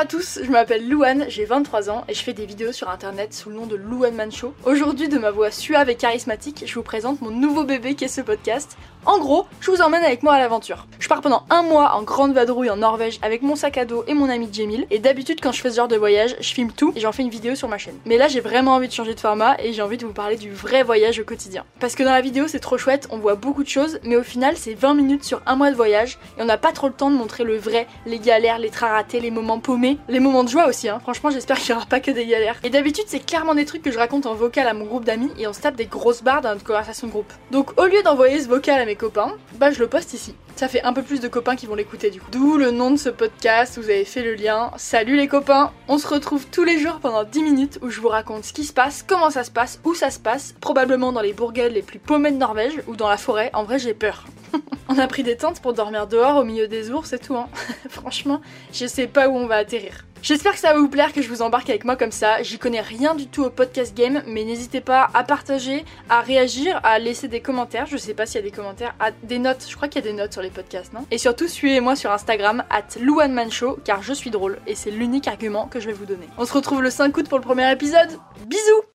à tous, je m'appelle Louane, j'ai 23 ans et je fais des vidéos sur internet sous le nom de Louane Man Show. Aujourd'hui, de ma voix suave et charismatique, je vous présente mon nouveau bébé qui est ce podcast. En gros, je vous emmène avec moi à l'aventure. Pars pendant un mois en grande vadrouille en Norvège avec mon sac à dos et mon ami Jamil. Et d'habitude, quand je fais ce genre de voyage, je filme tout et j'en fais une vidéo sur ma chaîne. Mais là, j'ai vraiment envie de changer de format et j'ai envie de vous parler du vrai voyage au quotidien. Parce que dans la vidéo, c'est trop chouette, on voit beaucoup de choses, mais au final, c'est 20 minutes sur un mois de voyage et on n'a pas trop le temps de montrer le vrai, les galères, les trains ratés, les moments paumés, les moments de joie aussi. Hein. Franchement, j'espère qu'il n'y aura pas que des galères. Et d'habitude, c'est clairement des trucs que je raconte en vocal à mon groupe d'amis et on se tape des grosses barres dans notre conversation de groupe. Donc, au lieu d'envoyer ce vocal à mes copains, bah je le poste ici. Ça fait un peu plus de copains qui vont l'écouter du coup. D'où le nom de ce podcast, vous avez fait le lien. Salut les copains On se retrouve tous les jours pendant 10 minutes où je vous raconte ce qui se passe, comment ça se passe, où ça se passe, probablement dans les bourgades les plus paumées de Norvège ou dans la forêt. En vrai, j'ai peur. On a pris des tentes pour dormir dehors au milieu des ours et tout, hein. Franchement, je sais pas où on va atterrir. J'espère que ça va vous plaire que je vous embarque avec moi comme ça. J'y connais rien du tout au podcast game, mais n'hésitez pas à partager, à réagir, à laisser des commentaires. Je sais pas s'il y a des commentaires, des notes. Je crois qu'il y a des notes sur les podcasts, non? Et surtout, suivez-moi sur Instagram, at Show, car je suis drôle et c'est l'unique argument que je vais vous donner. On se retrouve le 5 août pour le premier épisode. Bisous